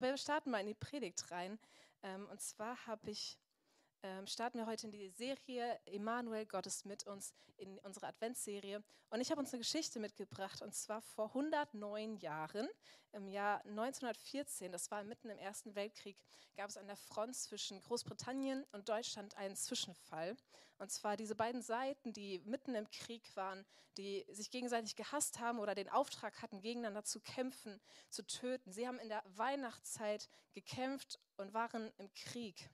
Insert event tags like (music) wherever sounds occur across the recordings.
Wir starten mal in die Predigt rein. Ähm, und zwar habe ich ähm, starten wir heute in die Serie Emanuel, Gott ist mit uns, in unserer Adventsserie. Und ich habe uns eine Geschichte mitgebracht, und zwar vor 109 Jahren, im Jahr 1914, das war mitten im Ersten Weltkrieg, gab es an der Front zwischen Großbritannien und Deutschland einen Zwischenfall. Und zwar diese beiden Seiten, die mitten im Krieg waren, die sich gegenseitig gehasst haben oder den Auftrag hatten, gegeneinander zu kämpfen, zu töten. Sie haben in der Weihnachtszeit gekämpft und waren im Krieg.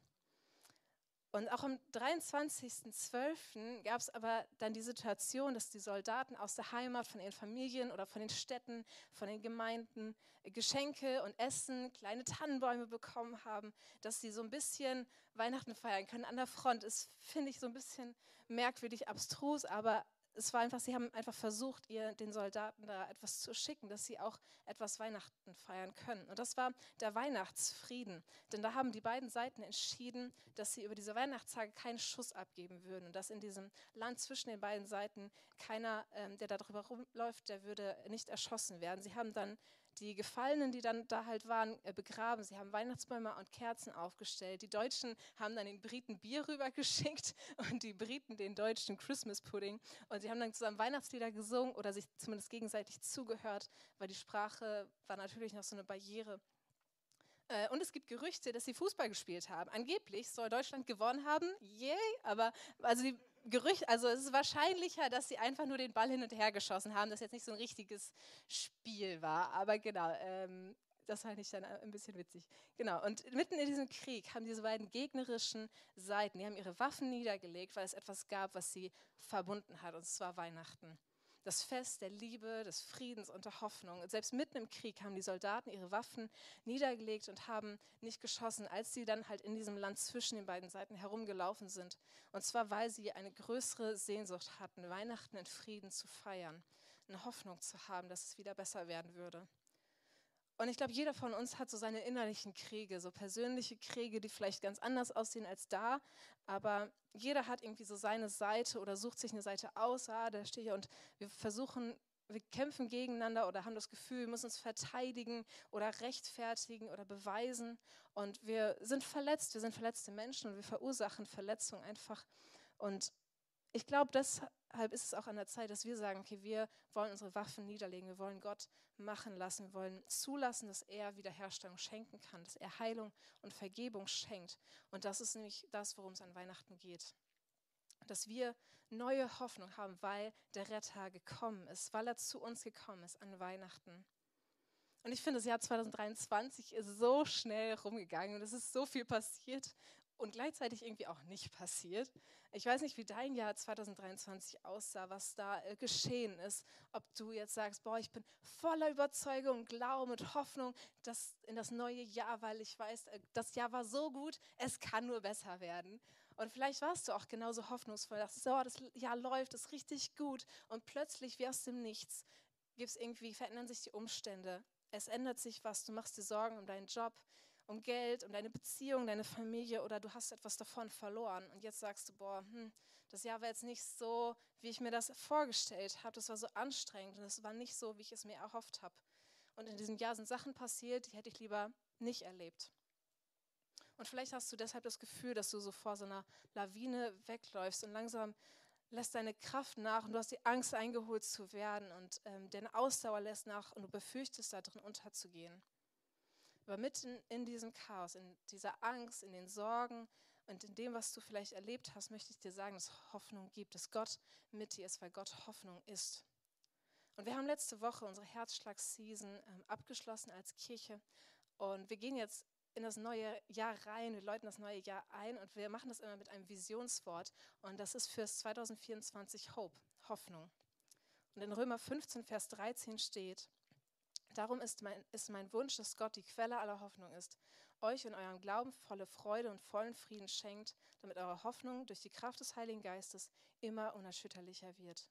Und auch am 23.12. gab es aber dann die Situation, dass die Soldaten aus der Heimat, von ihren Familien oder von den Städten, von den Gemeinden Geschenke und Essen, kleine Tannenbäume bekommen haben, dass sie so ein bisschen Weihnachten feiern können an der Front. Ist, finde ich, so ein bisschen merkwürdig, abstrus, aber es war einfach, sie haben einfach versucht, ihr den Soldaten da etwas zu schicken, dass sie auch etwas Weihnachten feiern können. Und das war der Weihnachtsfrieden. Denn da haben die beiden Seiten entschieden, dass sie über diese Weihnachtstage keinen Schuss abgeben würden und dass in diesem Land zwischen den beiden Seiten keiner, ähm, der da drüber rumläuft, der würde nicht erschossen werden. Sie haben dann die Gefallenen, die dann da halt waren, äh, begraben. Sie haben Weihnachtsbäume und Kerzen aufgestellt. Die Deutschen haben dann den Briten Bier (laughs) rübergeschickt und die Briten den deutschen Christmas Pudding. Und sie haben dann zusammen Weihnachtslieder gesungen oder sich zumindest gegenseitig zugehört, weil die Sprache war natürlich noch so eine Barriere. Äh, und es gibt Gerüchte, dass sie Fußball gespielt haben. Angeblich soll Deutschland gewonnen haben. Yay! Aber also die Gerücht, also es ist wahrscheinlicher, dass sie einfach nur den Ball hin und her geschossen haben, dass jetzt nicht so ein richtiges Spiel war. Aber genau, ähm, das fand ich dann ein bisschen witzig. Genau, und mitten in diesem Krieg haben diese beiden gegnerischen Seiten, die haben ihre Waffen niedergelegt, weil es etwas gab, was sie verbunden hat, und zwar Weihnachten das Fest der Liebe, des Friedens und der Hoffnung. Und selbst mitten im Krieg haben die Soldaten ihre Waffen niedergelegt und haben nicht geschossen, als sie dann halt in diesem Land zwischen den beiden Seiten herumgelaufen sind. Und zwar, weil sie eine größere Sehnsucht hatten, Weihnachten in Frieden zu feiern, eine Hoffnung zu haben, dass es wieder besser werden würde. Und ich glaube, jeder von uns hat so seine innerlichen Kriege, so persönliche Kriege, die vielleicht ganz anders aussehen als da, aber jeder hat irgendwie so seine Seite oder sucht sich eine Seite aus, ah, da stehe ich und wir versuchen, wir kämpfen gegeneinander oder haben das Gefühl, wir müssen uns verteidigen oder rechtfertigen oder beweisen. Und wir sind verletzt, wir sind verletzte Menschen und wir verursachen Verletzungen einfach. Und ich glaube, deshalb ist es auch an der Zeit, dass wir sagen, okay, wir wollen unsere Waffen niederlegen, wir wollen Gott machen lassen, wir wollen zulassen, dass er Wiederherstellung schenken kann, dass er Heilung und Vergebung schenkt. Und das ist nämlich das, worum es an Weihnachten geht. Dass wir neue Hoffnung haben, weil der Retter gekommen ist, weil er zu uns gekommen ist an Weihnachten. Und ich finde, das Jahr 2023 ist so schnell rumgegangen und es ist so viel passiert und gleichzeitig irgendwie auch nicht passiert. Ich weiß nicht, wie dein Jahr 2023 aussah, was da äh, geschehen ist. Ob du jetzt sagst, boah, ich bin voller Überzeugung, Glauben und Hoffnung dass in das neue Jahr, weil ich weiß, äh, das Jahr war so gut, es kann nur besser werden. Und vielleicht warst du auch genauso hoffnungsvoll, dass so, das Jahr läuft, ist richtig gut. Und plötzlich, wie aus dem Nichts, gibt's irgendwie, verändern sich die Umstände. Es ändert sich was, du machst dir Sorgen um deinen Job, um Geld, um deine Beziehung, deine Familie oder du hast etwas davon verloren und jetzt sagst du, boah, hm, das Jahr war jetzt nicht so, wie ich mir das vorgestellt habe, das war so anstrengend und es war nicht so, wie ich es mir erhofft habe. Und in diesem Jahr sind Sachen passiert, die hätte ich lieber nicht erlebt. Und vielleicht hast du deshalb das Gefühl, dass du so vor so einer Lawine wegläufst und langsam lässt deine Kraft nach und du hast die Angst, eingeholt zu werden und ähm, deine Ausdauer lässt nach und du befürchtest, da drin unterzugehen. Aber mitten in diesem Chaos, in dieser Angst, in den Sorgen und in dem, was du vielleicht erlebt hast, möchte ich dir sagen, dass Hoffnung gibt, dass Gott mit dir ist, weil Gott Hoffnung ist. Und wir haben letzte Woche unsere Herzschlag-Season ähm, abgeschlossen als Kirche und wir gehen jetzt in das neue Jahr rein, wir läuten das neue Jahr ein und wir machen das immer mit einem Visionswort und das ist fürs 2024 Hope, Hoffnung. Und in Römer 15, Vers 13 steht, Darum ist mein, ist mein Wunsch, dass Gott die Quelle aller Hoffnung ist, euch in eurem Glauben volle Freude und vollen Frieden schenkt, damit eure Hoffnung durch die Kraft des Heiligen Geistes immer unerschütterlicher wird.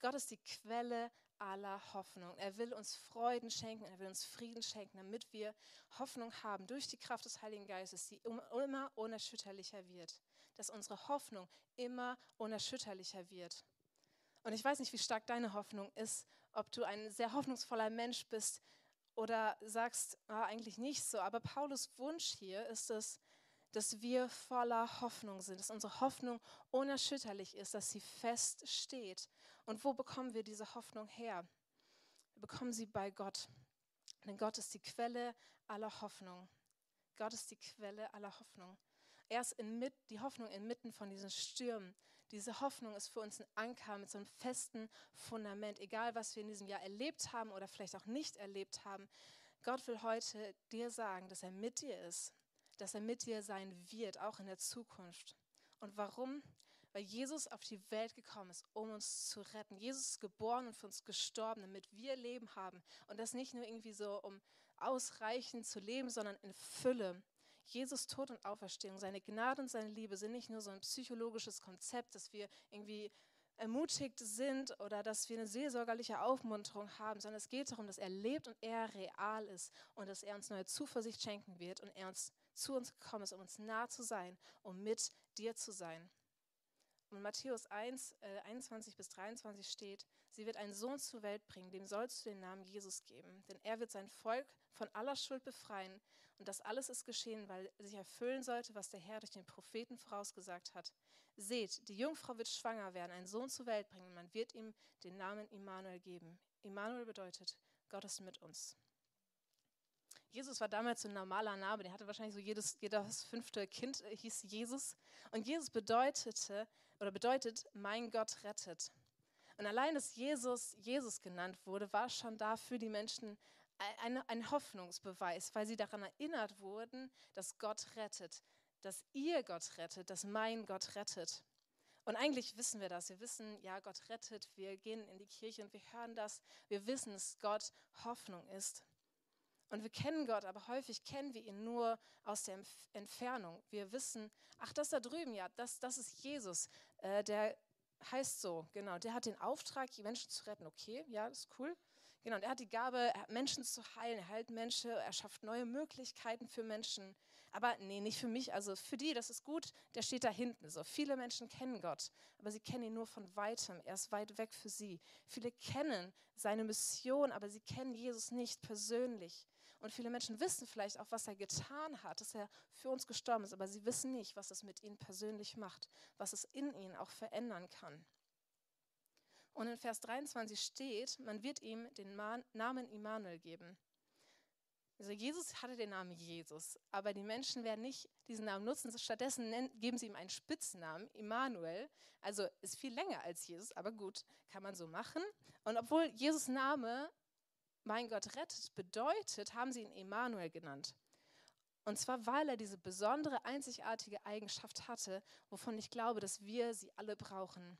Gott ist die Quelle aller Hoffnung. Er will uns Freuden schenken, er will uns Frieden schenken, damit wir Hoffnung haben durch die Kraft des Heiligen Geistes, die immer unerschütterlicher wird. Dass unsere Hoffnung immer unerschütterlicher wird. Und ich weiß nicht, wie stark deine Hoffnung ist, ob du ein sehr hoffnungsvoller Mensch bist oder sagst, ah, eigentlich nicht so. Aber Paulus Wunsch hier ist es, dass wir voller Hoffnung sind, dass unsere Hoffnung unerschütterlich ist, dass sie fest steht. Und wo bekommen wir diese Hoffnung her? Wir bekommen sie bei Gott. Denn Gott ist die Quelle aller Hoffnung. Gott ist die Quelle aller Hoffnung. Er ist in, die Hoffnung inmitten von diesen Stürmen. Diese Hoffnung ist für uns ein Anker mit so einem festen Fundament. Egal, was wir in diesem Jahr erlebt haben oder vielleicht auch nicht erlebt haben, Gott will heute dir sagen, dass er mit dir ist, dass er mit dir sein wird, auch in der Zukunft. Und warum? Weil Jesus auf die Welt gekommen ist, um uns zu retten. Jesus ist geboren und für uns gestorben, damit wir Leben haben. Und das nicht nur irgendwie so, um ausreichend zu leben, sondern in Fülle. Jesus Tod und Auferstehung, seine Gnade und seine Liebe sind nicht nur so ein psychologisches Konzept, dass wir irgendwie ermutigt sind oder dass wir eine seelsorgerliche Aufmunterung haben, sondern es geht darum, dass er lebt und er real ist und dass er uns neue Zuversicht schenken wird und er uns zu uns gekommen ist, um uns nah zu sein, um mit dir zu sein. Und Matthäus 1, äh, 21 bis 23 steht, sie wird einen Sohn zur Welt bringen, dem sollst du den Namen Jesus geben, denn er wird sein Volk von aller Schuld befreien. Und das alles ist geschehen, weil sich erfüllen sollte, was der Herr durch den Propheten vorausgesagt hat. Seht, die Jungfrau wird schwanger werden, einen Sohn zur Welt bringen, man wird ihm den Namen Immanuel geben. Immanuel bedeutet, Gott ist mit uns. Jesus war damals so ein normaler Name, der hatte wahrscheinlich so jedes, jedes fünfte Kind äh, hieß Jesus. Und Jesus bedeutete oder bedeutet, mein Gott rettet. Und allein, dass Jesus Jesus genannt wurde, war schon da für die Menschen ein, ein Hoffnungsbeweis, weil sie daran erinnert wurden, dass Gott rettet, dass ihr Gott rettet, dass mein Gott rettet. Und eigentlich wissen wir das. Wir wissen, ja, Gott rettet. Wir gehen in die Kirche und wir hören das. Wir wissen, dass Gott Hoffnung ist. Und wir kennen Gott, aber häufig kennen wir ihn nur aus der Entfernung. Wir wissen, ach, das da drüben, ja, das, das ist Jesus. Äh, der heißt so, genau. Der hat den Auftrag, die Menschen zu retten. Okay, ja, das ist cool. Genau, und er hat die Gabe, Menschen zu heilen. Er heilt Menschen, er schafft neue Möglichkeiten für Menschen. Aber nee, nicht für mich. Also für die, das ist gut, der steht da hinten. So viele Menschen kennen Gott, aber sie kennen ihn nur von weitem. Er ist weit weg für sie. Viele kennen seine Mission, aber sie kennen Jesus nicht persönlich. Und viele Menschen wissen vielleicht auch, was er getan hat, dass er für uns gestorben ist, aber sie wissen nicht, was es mit ihnen persönlich macht, was es in ihnen auch verändern kann. Und in Vers 23 steht, man wird ihm den Namen Immanuel geben. Also Jesus hatte den Namen Jesus, aber die Menschen werden nicht diesen Namen nutzen. Stattdessen geben sie ihm einen Spitznamen, Immanuel. Also ist viel länger als Jesus, aber gut, kann man so machen. Und obwohl Jesus Name mein Gott rettet bedeutet, haben sie ihn Emanuel genannt. Und zwar, weil er diese besondere, einzigartige Eigenschaft hatte, wovon ich glaube, dass wir sie alle brauchen.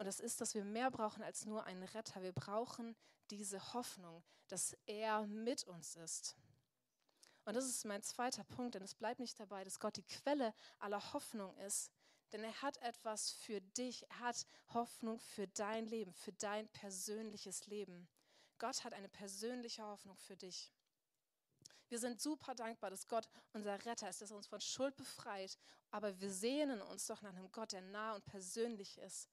Und das ist, dass wir mehr brauchen als nur einen Retter. Wir brauchen diese Hoffnung, dass er mit uns ist. Und das ist mein zweiter Punkt, denn es bleibt nicht dabei, dass Gott die Quelle aller Hoffnung ist, denn er hat etwas für dich, er hat Hoffnung für dein Leben, für dein persönliches Leben. Gott hat eine persönliche Hoffnung für dich. Wir sind super dankbar, dass Gott unser Retter ist, dass er uns von Schuld befreit. Aber wir sehnen uns doch nach einem Gott, der nah und persönlich ist.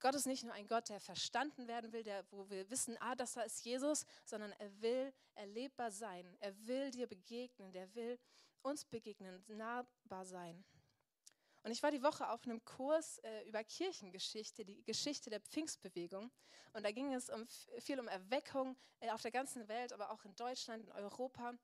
Gott ist nicht nur ein Gott, der verstanden werden will, der, wo wir wissen, ah, das da ist Jesus, sondern er will erlebbar sein. Er will dir begegnen, der will uns begegnen, nahbar sein. Und ich war die Woche auf einem Kurs äh, über Kirchengeschichte, die Geschichte der Pfingstbewegung. Und da ging es um, viel um Erweckung äh, auf der ganzen Welt, aber auch in Deutschland, in Europa.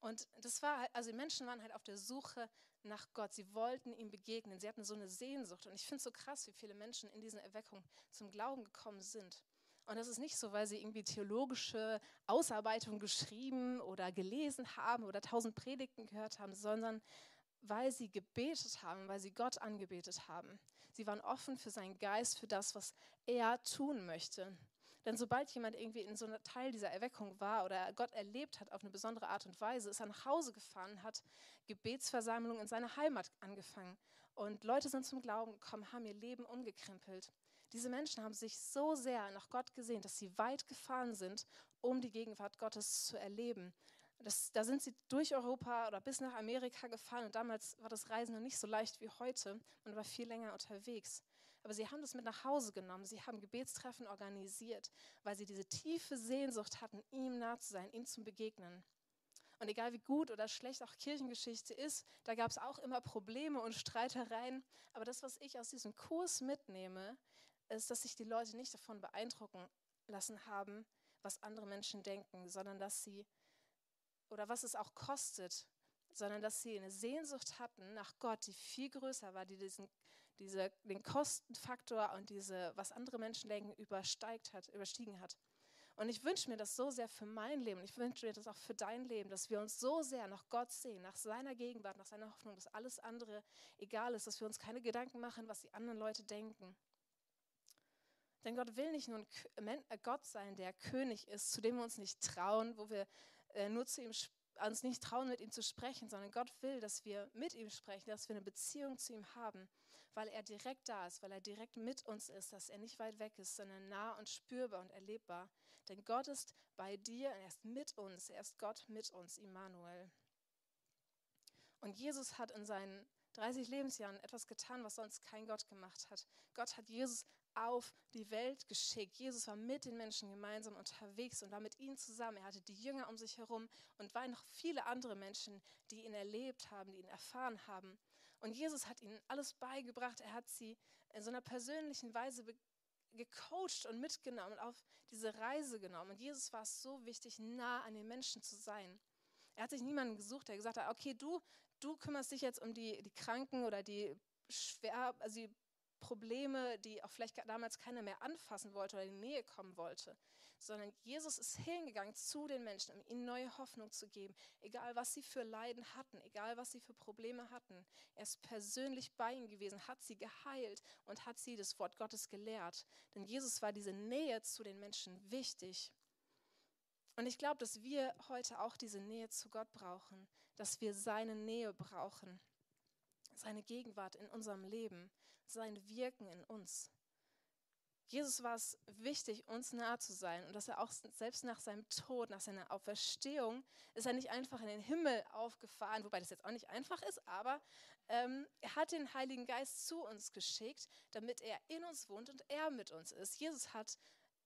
Und das war, also die Menschen waren halt auf der Suche nach Gott. Sie wollten ihm begegnen. Sie hatten so eine Sehnsucht. Und ich finde es so krass, wie viele Menschen in diesen Erweckung zum Glauben gekommen sind. Und das ist nicht so, weil sie irgendwie theologische Ausarbeitungen geschrieben oder gelesen haben oder tausend Predigten gehört haben, sondern weil sie gebetet haben, weil sie Gott angebetet haben. Sie waren offen für seinen Geist, für das, was er tun möchte. Denn sobald jemand irgendwie in so einem Teil dieser Erweckung war oder Gott erlebt hat auf eine besondere Art und Weise, ist er nach Hause gefahren, hat Gebetsversammlungen in seiner Heimat angefangen. Und Leute sind zum Glauben gekommen, haben ihr Leben umgekrempelt. Diese Menschen haben sich so sehr nach Gott gesehen, dass sie weit gefahren sind, um die Gegenwart Gottes zu erleben. Das, da sind sie durch Europa oder bis nach Amerika gefahren und damals war das Reisen noch nicht so leicht wie heute. Man war viel länger unterwegs. Aber sie haben das mit nach Hause genommen. Sie haben Gebetstreffen organisiert, weil sie diese tiefe Sehnsucht hatten, ihm nah zu sein, ihm zu begegnen. Und egal wie gut oder schlecht auch Kirchengeschichte ist, da gab es auch immer Probleme und Streitereien. Aber das, was ich aus diesem Kurs mitnehme, ist, dass sich die Leute nicht davon beeindrucken lassen haben, was andere Menschen denken, sondern dass sie, oder was es auch kostet, sondern dass sie eine Sehnsucht hatten nach Gott, die viel größer war, die diesen, diese, den Kostenfaktor und diese, was andere Menschen denken, übersteigt hat, überstiegen hat. Und ich wünsche mir das so sehr für mein Leben. Ich wünsche mir das auch für dein Leben, dass wir uns so sehr nach Gott sehen, nach seiner Gegenwart, nach seiner Hoffnung, dass alles andere egal ist, dass wir uns keine Gedanken machen, was die anderen Leute denken. Denn Gott will nicht nur ein äh, Gott sein, der König ist, zu dem wir uns nicht trauen, wo wir äh, nur zu ihm uns nicht trauen, mit ihm zu sprechen, sondern Gott will, dass wir mit ihm sprechen, dass wir eine Beziehung zu ihm haben, weil er direkt da ist, weil er direkt mit uns ist, dass er nicht weit weg ist, sondern nah und spürbar und erlebbar. Denn Gott ist bei dir, er ist mit uns, er ist Gott mit uns, Immanuel. Und Jesus hat in seinen 30 Lebensjahren etwas getan, was sonst kein Gott gemacht hat. Gott hat Jesus auf die Welt geschickt. Jesus war mit den Menschen gemeinsam unterwegs und war mit ihnen zusammen. Er hatte die Jünger um sich herum und waren noch viele andere Menschen, die ihn erlebt haben, die ihn erfahren haben. Und Jesus hat ihnen alles beigebracht. Er hat sie in so einer persönlichen Weise gecoacht und mitgenommen, auf diese Reise genommen. Und Jesus war es so wichtig, nah an den Menschen zu sein. Er hat sich niemanden gesucht, der gesagt hat, okay, du, du kümmerst dich jetzt um die, die Kranken oder die schwer, also die Probleme, die auch vielleicht damals keiner mehr anfassen wollte oder in die Nähe kommen wollte, sondern Jesus ist hingegangen zu den Menschen, um ihnen neue Hoffnung zu geben, egal was sie für Leiden hatten, egal was sie für Probleme hatten. Er ist persönlich bei ihnen gewesen, hat sie geheilt und hat sie das Wort Gottes gelehrt. Denn Jesus war diese Nähe zu den Menschen wichtig. Und ich glaube, dass wir heute auch diese Nähe zu Gott brauchen, dass wir seine Nähe brauchen, seine Gegenwart in unserem Leben sein Wirken in uns. Jesus war es wichtig, uns nahe zu sein und dass er auch selbst nach seinem Tod, nach seiner Auferstehung, ist er nicht einfach in den Himmel aufgefahren, wobei das jetzt auch nicht einfach ist, aber ähm, er hat den Heiligen Geist zu uns geschickt, damit er in uns wohnt und er mit uns ist. Jesus hat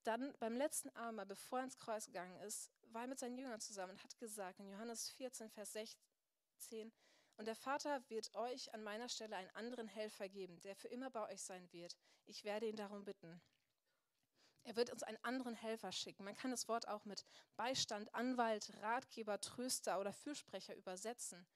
dann beim letzten Abendmahl, bevor er ins Kreuz gegangen ist, war er mit seinen Jüngern zusammen und hat gesagt in Johannes 14, Vers 16, und der Vater wird euch an meiner Stelle einen anderen Helfer geben, der für immer bei euch sein wird. Ich werde ihn darum bitten. Er wird uns einen anderen Helfer schicken. Man kann das Wort auch mit Beistand, Anwalt, Ratgeber, Tröster oder Fürsprecher übersetzen.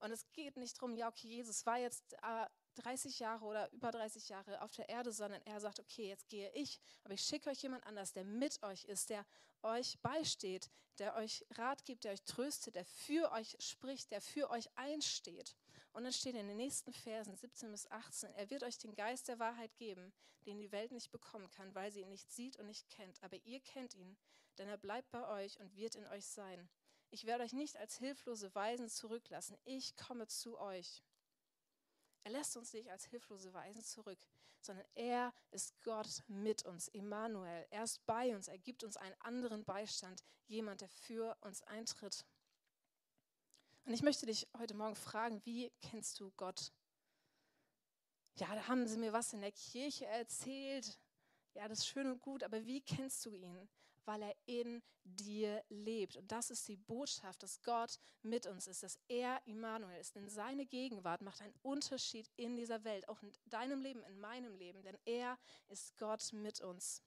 Und es geht nicht darum, ja, okay, Jesus war jetzt äh, 30 Jahre oder über 30 Jahre auf der Erde, sondern er sagt, okay, jetzt gehe ich, aber ich schicke euch jemand anders, der mit euch ist, der euch beisteht, der euch Rat gibt, der euch tröstet, der für euch spricht, der für euch einsteht. Und dann steht in den nächsten Versen 17 bis 18, er wird euch den Geist der Wahrheit geben, den die Welt nicht bekommen kann, weil sie ihn nicht sieht und nicht kennt. Aber ihr kennt ihn, denn er bleibt bei euch und wird in euch sein. Ich werde euch nicht als hilflose Weisen zurücklassen. Ich komme zu euch. Er lässt uns nicht als hilflose Weisen zurück, sondern er ist Gott mit uns, Emmanuel. Er ist bei uns, er gibt uns einen anderen Beistand, jemand, der für uns eintritt. Und ich möchte dich heute Morgen fragen, wie kennst du Gott? Ja, da haben sie mir was in der Kirche erzählt. Ja, das ist schön und gut, aber wie kennst du ihn? Weil er in dir lebt. Und das ist die Botschaft, dass Gott mit uns ist, dass er Immanuel ist. Denn seine Gegenwart macht einen Unterschied in dieser Welt, auch in deinem Leben, in meinem Leben, denn er ist Gott mit uns.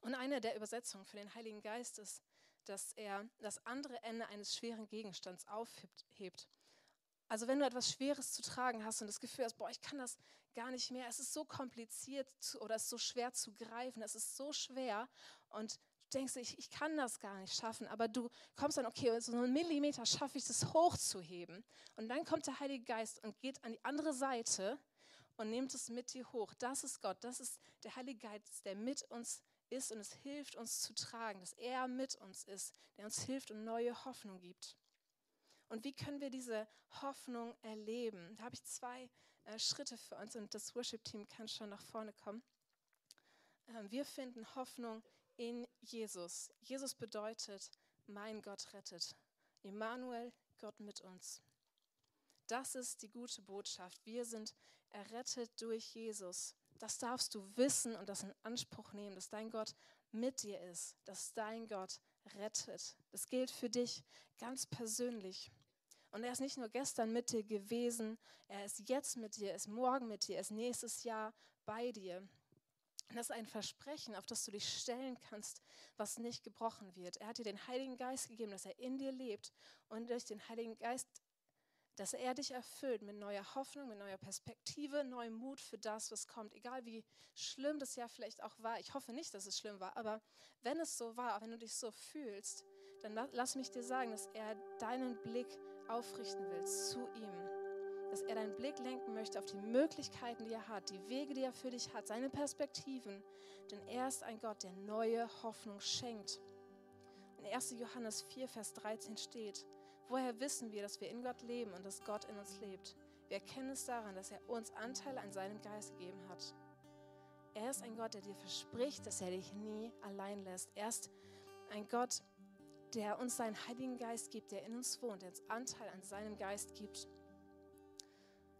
Und eine der Übersetzungen für den Heiligen Geist ist, dass er das andere Ende eines schweren Gegenstands aufhebt. Also wenn du etwas Schweres zu tragen hast und das Gefühl hast, boah, ich kann das gar nicht mehr, es ist so kompliziert zu, oder es ist so schwer zu greifen, es ist so schwer und du denkst, ich, ich kann das gar nicht schaffen, aber du kommst dann, okay, so einen Millimeter schaffe ich das hochzuheben. Und dann kommt der Heilige Geist und geht an die andere Seite und nimmt es mit dir hoch. Das ist Gott, das ist der Heilige Geist, der mit uns ist und es hilft uns zu tragen, dass er mit uns ist, der uns hilft und neue Hoffnung gibt. Und wie können wir diese Hoffnung erleben? Da habe ich zwei äh, Schritte für uns und das Worship-Team kann schon nach vorne kommen. Ähm, wir finden Hoffnung in Jesus. Jesus bedeutet, mein Gott rettet. Immanuel, Gott mit uns. Das ist die gute Botschaft. Wir sind errettet durch Jesus. Das darfst du wissen und das in Anspruch nehmen, dass dein Gott mit dir ist, dass dein Gott rettet. Das gilt für dich ganz persönlich. Und er ist nicht nur gestern mit dir gewesen, er ist jetzt mit dir, ist morgen mit dir, ist nächstes Jahr bei dir. Und das ist ein Versprechen, auf das du dich stellen kannst, was nicht gebrochen wird. Er hat dir den Heiligen Geist gegeben, dass er in dir lebt und durch den Heiligen Geist, dass er dich erfüllt mit neuer Hoffnung, mit neuer Perspektive, neuem Mut für das, was kommt. Egal wie schlimm das ja vielleicht auch war. Ich hoffe nicht, dass es schlimm war, aber wenn es so war, wenn du dich so fühlst, dann lass mich dir sagen, dass er deinen Blick aufrichten will zu ihm dass er deinen Blick lenken möchte auf die Möglichkeiten, die er hat, die Wege, die er für dich hat, seine Perspektiven. Denn er ist ein Gott, der neue Hoffnung schenkt. In 1. Johannes 4, Vers 13 steht, woher wissen wir, dass wir in Gott leben und dass Gott in uns lebt? Wir erkennen es daran, dass er uns Anteil an seinem Geist gegeben hat. Er ist ein Gott, der dir verspricht, dass er dich nie allein lässt. Er ist ein Gott, der uns seinen Heiligen Geist gibt, der in uns wohnt, der uns Anteil an seinem Geist gibt.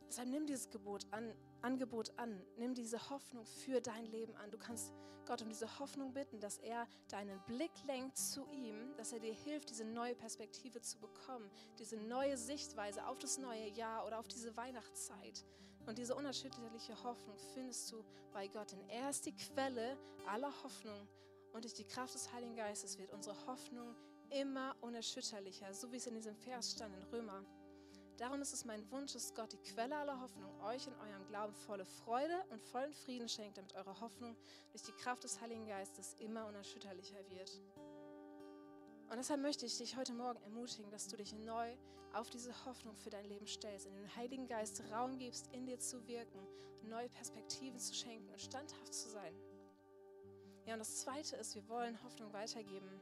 Deshalb nimm dieses Gebot an, Angebot an. Nimm diese Hoffnung für dein Leben an. Du kannst Gott um diese Hoffnung bitten, dass er deinen Blick lenkt zu ihm, dass er dir hilft, diese neue Perspektive zu bekommen, diese neue Sichtweise auf das neue Jahr oder auf diese Weihnachtszeit. Und diese unerschütterliche Hoffnung findest du bei Gott, denn er ist die Quelle aller Hoffnung. Und durch die Kraft des Heiligen Geistes wird unsere Hoffnung immer unerschütterlicher, so wie es in diesem Vers stand in Römer Darum ist es mein Wunsch, dass Gott die Quelle aller Hoffnung euch in eurem Glauben volle Freude und vollen Frieden schenkt, damit eure Hoffnung durch die Kraft des Heiligen Geistes immer unerschütterlicher wird. Und deshalb möchte ich dich heute Morgen ermutigen, dass du dich neu auf diese Hoffnung für dein Leben stellst, in den Heiligen Geist Raum gibst, in dir zu wirken, neue Perspektiven zu schenken und standhaft zu sein. Ja, und das Zweite ist, wir wollen Hoffnung weitergeben.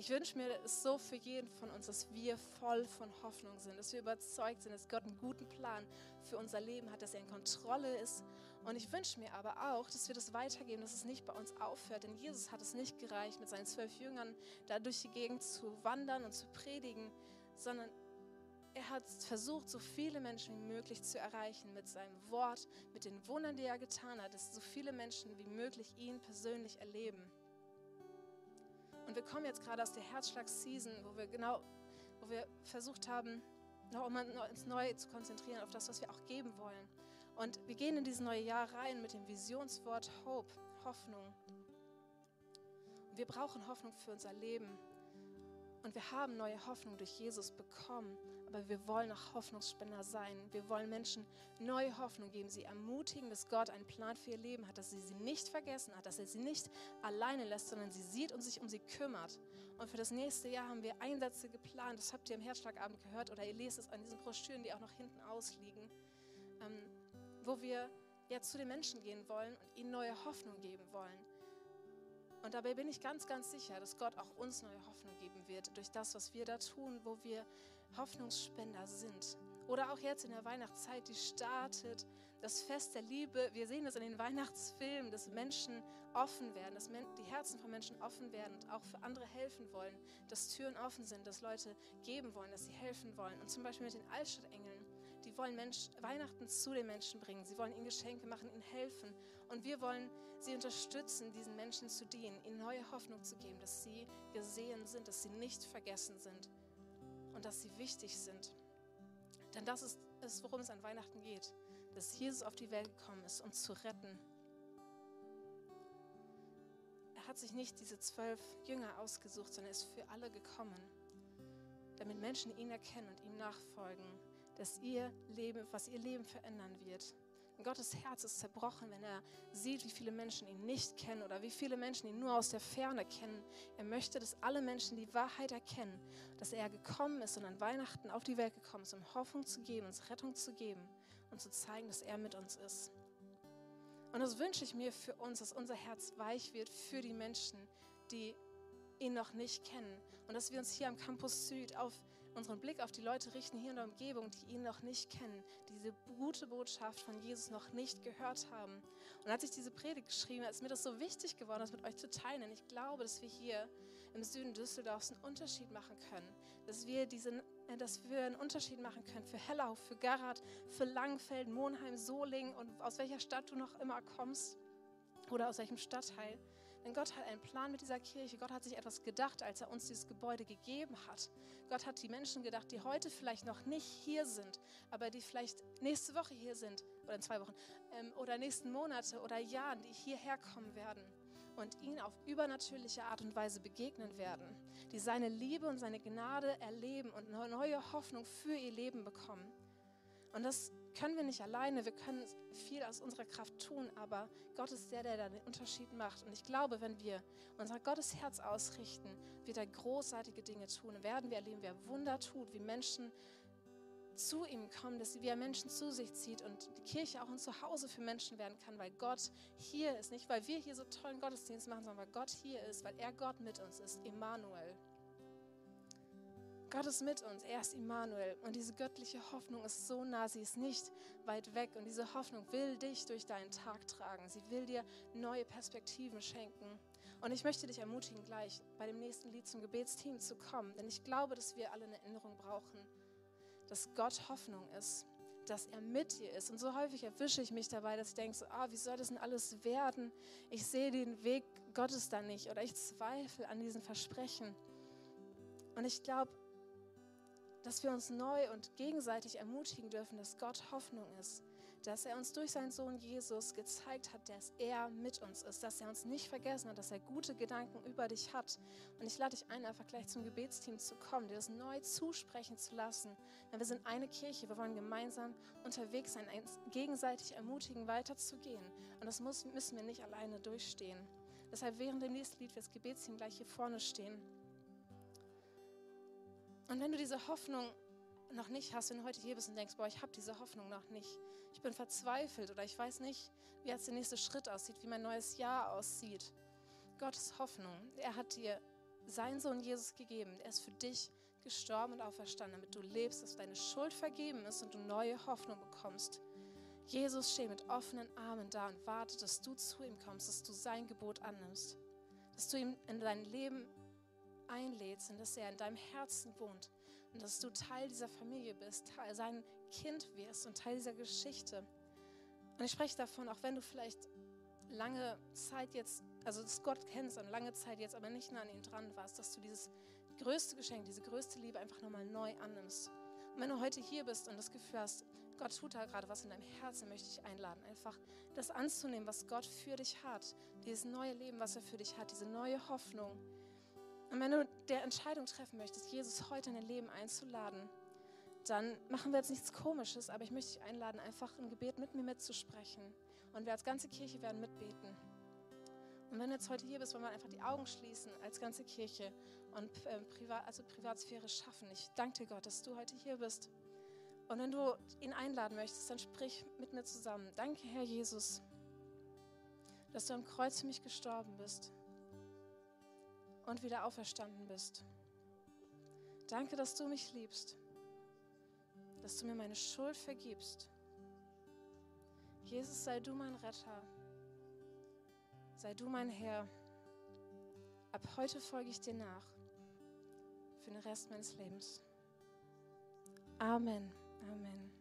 Ich wünsche mir es so für jeden von uns, dass wir voll von Hoffnung sind, dass wir überzeugt sind, dass Gott einen guten Plan für unser Leben hat, dass er in Kontrolle ist. Und ich wünsche mir aber auch, dass wir das weitergeben, dass es nicht bei uns aufhört. Denn Jesus hat es nicht gereicht, mit seinen zwölf Jüngern da durch die Gegend zu wandern und zu predigen, sondern er hat versucht, so viele Menschen wie möglich zu erreichen mit seinem Wort, mit den Wundern, die er getan hat, dass so viele Menschen wie möglich ihn persönlich erleben. Und wir kommen jetzt gerade aus der Herzschlag-Season, wo wir genau, wo wir versucht haben, noch mal uns neu zu konzentrieren auf das, was wir auch geben wollen. Und wir gehen in dieses neue Jahr rein mit dem Visionswort Hope, Hoffnung. Und wir brauchen Hoffnung für unser Leben. Und wir haben neue Hoffnung durch Jesus bekommen aber wir wollen auch Hoffnungsspender sein. Wir wollen Menschen neue Hoffnung geben, sie ermutigen, dass Gott einen Plan für ihr Leben hat, dass sie sie nicht vergessen hat, dass er sie nicht alleine lässt, sondern sie sieht und sich um sie kümmert. Und für das nächste Jahr haben wir Einsätze geplant, das habt ihr im Herzschlagabend gehört oder ihr lest es an diesen Broschüren, die auch noch hinten ausliegen, ähm, wo wir ja zu den Menschen gehen wollen und ihnen neue Hoffnung geben wollen. Und dabei bin ich ganz, ganz sicher, dass Gott auch uns neue Hoffnung geben wird durch das, was wir da tun, wo wir Hoffnungsspender sind. Oder auch jetzt in der Weihnachtszeit, die startet, das Fest der Liebe. Wir sehen das in den Weihnachtsfilmen, dass Menschen offen werden, dass die Herzen von Menschen offen werden und auch für andere helfen wollen, dass Türen offen sind, dass Leute geben wollen, dass sie helfen wollen. Und zum Beispiel mit den Altstadtengeln, die wollen Menschen, Weihnachten zu den Menschen bringen. Sie wollen ihnen Geschenke machen, ihnen helfen. Und wir wollen sie unterstützen, diesen Menschen zu dienen, ihnen neue Hoffnung zu geben, dass sie gesehen sind, dass sie nicht vergessen sind und dass sie wichtig sind. Denn das ist es, worum es an Weihnachten geht, dass Jesus auf die Welt gekommen ist, um zu retten. Er hat sich nicht diese zwölf Jünger ausgesucht, sondern er ist für alle gekommen, damit Menschen ihn erkennen und ihm nachfolgen, dass ihr Leben, was ihr Leben verändern wird. Gottes Herz ist zerbrochen, wenn er sieht, wie viele Menschen ihn nicht kennen oder wie viele Menschen ihn nur aus der Ferne kennen. Er möchte, dass alle Menschen die Wahrheit erkennen, dass er gekommen ist und an Weihnachten auf die Welt gekommen ist, um Hoffnung zu geben, uns Rettung zu geben und zu zeigen, dass er mit uns ist. Und das wünsche ich mir für uns, dass unser Herz weich wird für die Menschen, die ihn noch nicht kennen. Und dass wir uns hier am Campus Süd auf unseren Blick auf die Leute richten hier in der Umgebung, die ihn noch nicht kennen, diese gute Botschaft von Jesus noch nicht gehört haben. Und als ich diese Predigt geschrieben habe, ist mir das so wichtig geworden, das mit euch zu teilen. Denn ich glaube, dass wir hier im Süden Düsseldorfs einen Unterschied machen können. dass wir, diesen, äh, dass wir einen Unterschied machen können für Hellau, für Garat, für Langfeld, Monheim, Solingen und aus welcher Stadt du noch immer kommst oder aus welchem Stadtteil. Denn Gott hat einen Plan mit dieser Kirche. Gott hat sich etwas gedacht, als er uns dieses Gebäude gegeben hat. Gott hat die Menschen gedacht, die heute vielleicht noch nicht hier sind, aber die vielleicht nächste Woche hier sind oder in zwei Wochen ähm, oder nächsten Monate oder Jahren, die hierher kommen werden und ihn auf übernatürliche Art und Weise begegnen werden, die seine Liebe und seine Gnade erleben und neue Hoffnung für ihr Leben bekommen. Und das können wir nicht alleine, wir können viel aus unserer Kraft tun, aber Gott ist der, der da den Unterschied macht. Und ich glaube, wenn wir unser Gottes Herz ausrichten, wird er großartige Dinge tun. Werden wir erleben, wie er Wunder tut, wie Menschen zu ihm kommen, dass wie er Menschen zu sich zieht und die Kirche auch ein Zuhause für Menschen werden kann, weil Gott hier ist. Nicht, weil wir hier so tollen Gottesdienst machen, sondern weil Gott hier ist, weil er Gott mit uns ist, Emmanuel. Gott ist mit uns, er ist Immanuel. Und diese göttliche Hoffnung ist so nah, sie ist nicht weit weg. Und diese Hoffnung will dich durch deinen Tag tragen. Sie will dir neue Perspektiven schenken. Und ich möchte dich ermutigen, gleich bei dem nächsten Lied zum Gebetsteam zu kommen. Denn ich glaube, dass wir alle eine Erinnerung brauchen, dass Gott Hoffnung ist, dass er mit dir ist. Und so häufig erwische ich mich dabei, dass ich denke, so, ah, wie soll das denn alles werden? Ich sehe den Weg Gottes da nicht oder ich zweifle an diesen Versprechen. Und ich glaube, dass wir uns neu und gegenseitig ermutigen dürfen, dass Gott Hoffnung ist, dass er uns durch seinen Sohn Jesus gezeigt hat, dass er mit uns ist, dass er uns nicht vergessen hat, dass er gute Gedanken über dich hat. Und ich lade dich ein, einfach gleich zum Gebetsteam zu kommen, dir das neu zusprechen zu lassen. Denn wir sind eine Kirche, wir wollen gemeinsam unterwegs sein, gegenseitig ermutigen, weiterzugehen. Und das müssen wir nicht alleine durchstehen. Deshalb während dem nächsten Lied wird das Gebetsteam gleich hier vorne stehen. Und wenn du diese Hoffnung noch nicht hast, wenn du heute hier bist und denkst, boah, ich habe diese Hoffnung noch nicht, ich bin verzweifelt oder ich weiß nicht, wie jetzt der nächste Schritt aussieht, wie mein neues Jahr aussieht. Gottes Hoffnung, er hat dir seinen Sohn Jesus gegeben, er ist für dich gestorben und auferstanden, damit du lebst, dass deine Schuld vergeben ist und du neue Hoffnung bekommst. Jesus steht mit offenen Armen da und wartet, dass du zu ihm kommst, dass du sein Gebot annimmst, dass du ihm in dein Leben einlädst und dass er in deinem Herzen wohnt und dass du Teil dieser Familie bist, Teil, sein Kind wirst und Teil dieser Geschichte. Und ich spreche davon, auch wenn du vielleicht lange Zeit jetzt, also das Gott kennst und lange Zeit jetzt aber nicht mehr an ihn dran warst, dass du dieses größte Geschenk, diese größte Liebe einfach nochmal neu annimmst. Und wenn du heute hier bist und das Gefühl hast, Gott tut da gerade was in deinem Herzen, möchte ich einladen, einfach das anzunehmen, was Gott für dich hat. Dieses neue Leben, was er für dich hat, diese neue Hoffnung, und wenn du der Entscheidung treffen möchtest, Jesus heute in dein Leben einzuladen, dann machen wir jetzt nichts Komisches, aber ich möchte dich einladen, einfach ein Gebet mit mir mitzusprechen. Und wir als ganze Kirche werden mitbeten. Und wenn du jetzt heute hier bist, wollen wir einfach die Augen schließen als ganze Kirche und äh, Privat, also Privatsphäre schaffen. Ich danke dir, Gott, dass du heute hier bist. Und wenn du ihn einladen möchtest, dann sprich mit mir zusammen. Danke, Herr Jesus, dass du am Kreuz für mich gestorben bist und wieder auferstanden bist. Danke, dass du mich liebst, dass du mir meine Schuld vergibst. Jesus, sei du mein Retter, sei du mein Herr. Ab heute folge ich dir nach für den Rest meines Lebens. Amen. Amen.